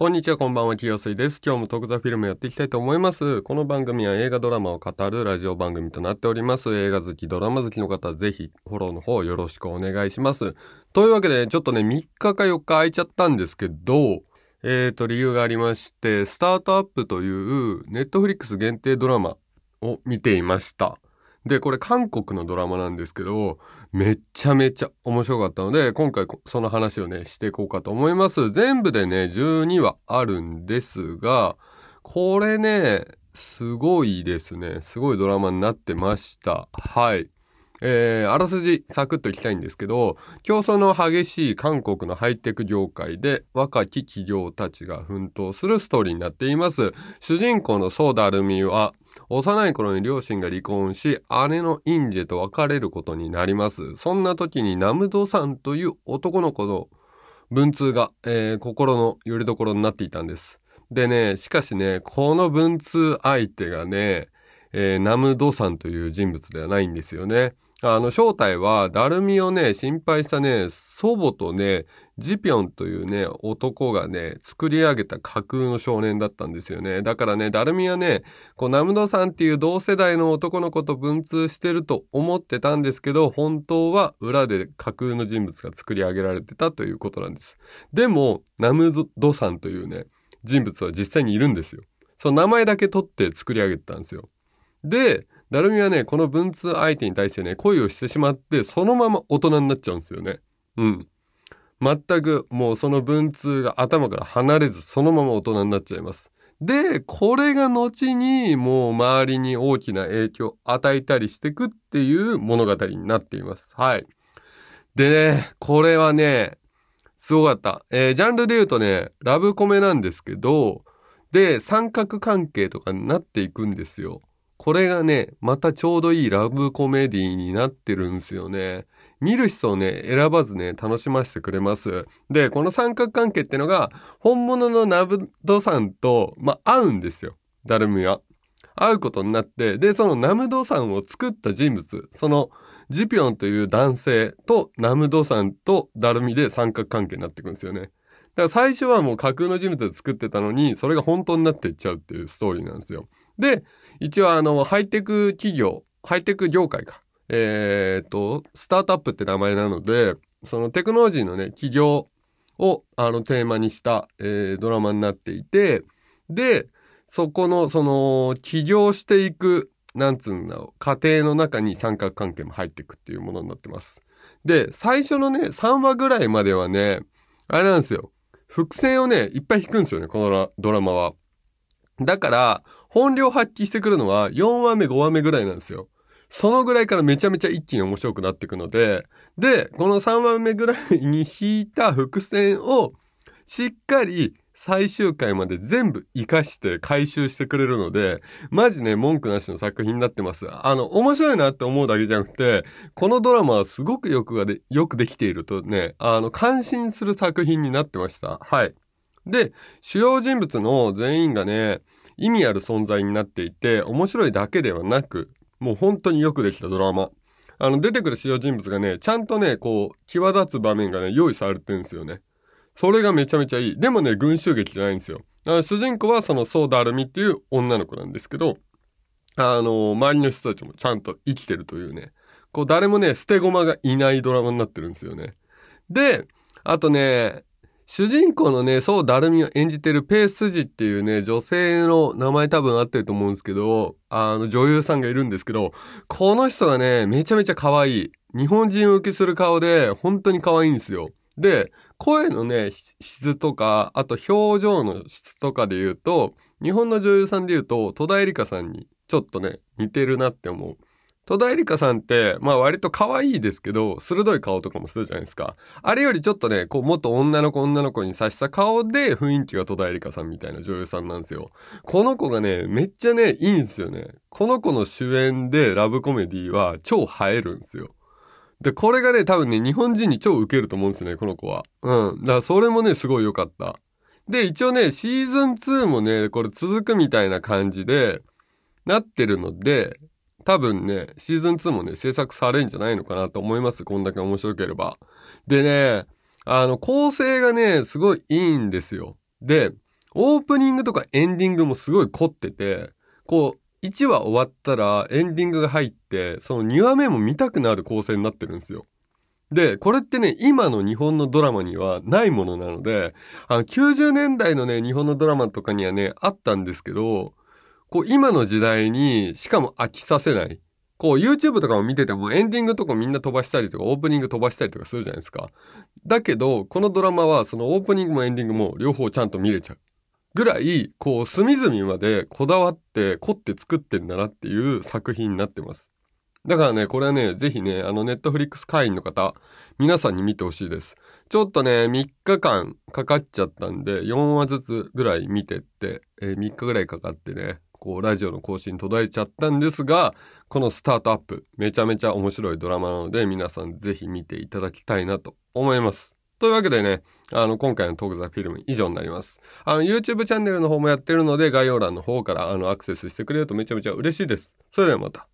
こんにちは、こんばんは、清水です。今日も特座フィルムやっていきたいと思います。この番組は映画ドラマを語るラジオ番組となっております。映画好き、ドラマ好きの方、ぜひフォローの方よろしくお願いします。というわけで、ちょっとね、3日か4日空いちゃったんですけど、えーと、理由がありまして、スタートアップというネットフリックス限定ドラマを見ていました。で、これ韓国のドラマなんですけど、めちゃめちゃ面白かったので、今回その話をね、していこうかと思います。全部でね、12話あるんですが、これね、すごいですね。すごいドラマになってました。はい。えー、あらすじサクッといきたいんですけど、競争の激しい韓国のハイテク業界で若き企業たちが奮闘するストーリーになっています。主人公のソーダルミは、幼い頃に両親が離婚し、姉のインジェと別れることになります。そんな時にナムドさんという男の子の文通が、えー、心の拠り所になっていたんです。でね、しかしね、この文通相手がね、えー、ナムドさんという人物ではないんですよね。あの、正体は、ダルミをね、心配したね、祖母とね、ジピョンというね、男がね、作り上げた架空の少年だったんですよね。だからね、ダルミはね、こう、ナムドさんっていう同世代の男の子と文通してると思ってたんですけど、本当は裏で架空の人物が作り上げられてたということなんです。でも、ナムドさんというね、人物は実際にいるんですよ。その名前だけ取って作り上げてたんですよ。で、ダルミはね、この文通相手に対してね、恋をしてしまって、そのまま大人になっちゃうんですよね。うん。全くもうその文通が頭から離れず、そのまま大人になっちゃいます。で、これが後にもう周りに大きな影響を与えたりしていくっていう物語になっています。はい。でね、これはね、すごかった。えー、ジャンルで言うとね、ラブコメなんですけど、で、三角関係とかになっていくんですよ。これがね、またちょうどいいラブコメディーになってるんですよね。見る人をね、選ばずね、楽しませてくれます。で、この三角関係ってのが、本物のナブドさんと、まあ、合うんですよ。ダルムは。会うことになって、で、そのナムドさんを作った人物、そのジピョンという男性とナムドさんとダルミで三角関係になっていくんですよね。だから最初はもう架空の人物で作ってたのに、それが本当になっていっちゃうっていうストーリーなんですよ。で、一応あの、ハイテク企業、ハイテク業界か。えー、っと、スタートアップって名前なので、そのテクノロジーのね、企業をあのテーマにした、えー、ドラマになっていて、で、そこの、その、起業していく、なんつうんだろう、過程の中に三角関係も入っていくっていうものになってます。で、最初のね、3話ぐらいまではね、あれなんですよ。伏線をね、いっぱい引くんですよね、このドラマは。だから、本領発揮してくるのは4話目、5話目ぐらいなんですよ。そのぐらいからめちゃめちゃ一気に面白くなっていくので、で、この3話目ぐらいに引いた伏線をしっかり最終回まで全部活かして回収してくれるので、マジね、文句なしの作品になってます。あの、面白いなって思うだけじゃなくて、このドラマはすごくよくがで、よくできているとね、あの、感心する作品になってました。はい。で、主要人物の全員がね、意味ある存在になっていて、面白いだけではなく、もう本当によくできたドラマ。あの、出てくる主要人物がね、ちゃんとね、こう、際立つ場面がね、用意されてるんですよね。それがめちゃめちゃいい。でもね、群衆劇じゃないんですよ。あの主人公はそのソーダアルミっていう女の子なんですけど、あの、周りの人たちもちゃんと生きてるというね、こう誰もね、捨て駒がいないドラマになってるんですよね。で、あとね、主人公のね、そうダルミを演じてるペースジっていうね、女性の名前多分合ってると思うんですけど、あの女優さんがいるんですけど、この人がね、めちゃめちゃ可愛い。日本人受けする顔で、本当に可愛いんですよ。で、声のね、質とか、あと表情の質とかで言うと、日本の女優さんで言うと、戸田恵梨香さんにちょっとね、似てるなって思う。戸田恵梨香さんって、まあ割と可愛いですけど、鋭い顔とかもするじゃないですか。あれよりちょっとね、こう、もっと女の子女の子にさした顔で雰囲気が戸田恵梨香さんみたいな女優さんなんですよ。この子がね、めっちゃね、いいんですよね。この子の主演でラブコメディは超映えるんですよ。で、これがね、多分ね、日本人に超ウケると思うんですよね、この子は。うん。だからそれもね、すごい良かった。で、一応ね、シーズン2もね、これ続くみたいな感じで、なってるので、多分ね、シーズン2もね、制作されるんじゃないのかなと思います。こんだけ面白ければ。でね、あの、構成がね、すごいいいんですよ。で、オープニングとかエンディングもすごい凝ってて、こう、1話終わったらエンディングが入って、その2話目も見たくなる構成になってるんですよ。で、これってね、今の日本のドラマにはないものなので、あの、90年代のね、日本のドラマとかにはね、あったんですけど、こう、今の時代に、しかも飽きさせない。こう YouTube とかも見ててもエンディングとかみんな飛ばしたりとかオープニング飛ばしたりとかするじゃないですか。だけど、このドラマはそのオープニングもエンディングも両方ちゃんと見れちゃう。ぐらい、こう隅々までこだわって凝って作ってんだなっていう作品になってます。だからね、これはね、ぜひね、あの、ネットフリックス会員の方、皆さんに見てほしいです。ちょっとね、3日間かかっちゃったんで、4話ずつぐらい見てって、えー、3日ぐらいかかってね、こう、ラジオの更新途絶えちゃったんですが、このスタートアップ、めちゃめちゃ面白いドラマなので、皆さんぜひ見ていただきたいなと思います。というわけでね、あの、今回のトークザフィルム以上になります。あの、YouTube チャンネルの方もやってるので、概要欄の方から、あの、アクセスしてくれるとめちゃめちゃ嬉しいです。それではまた。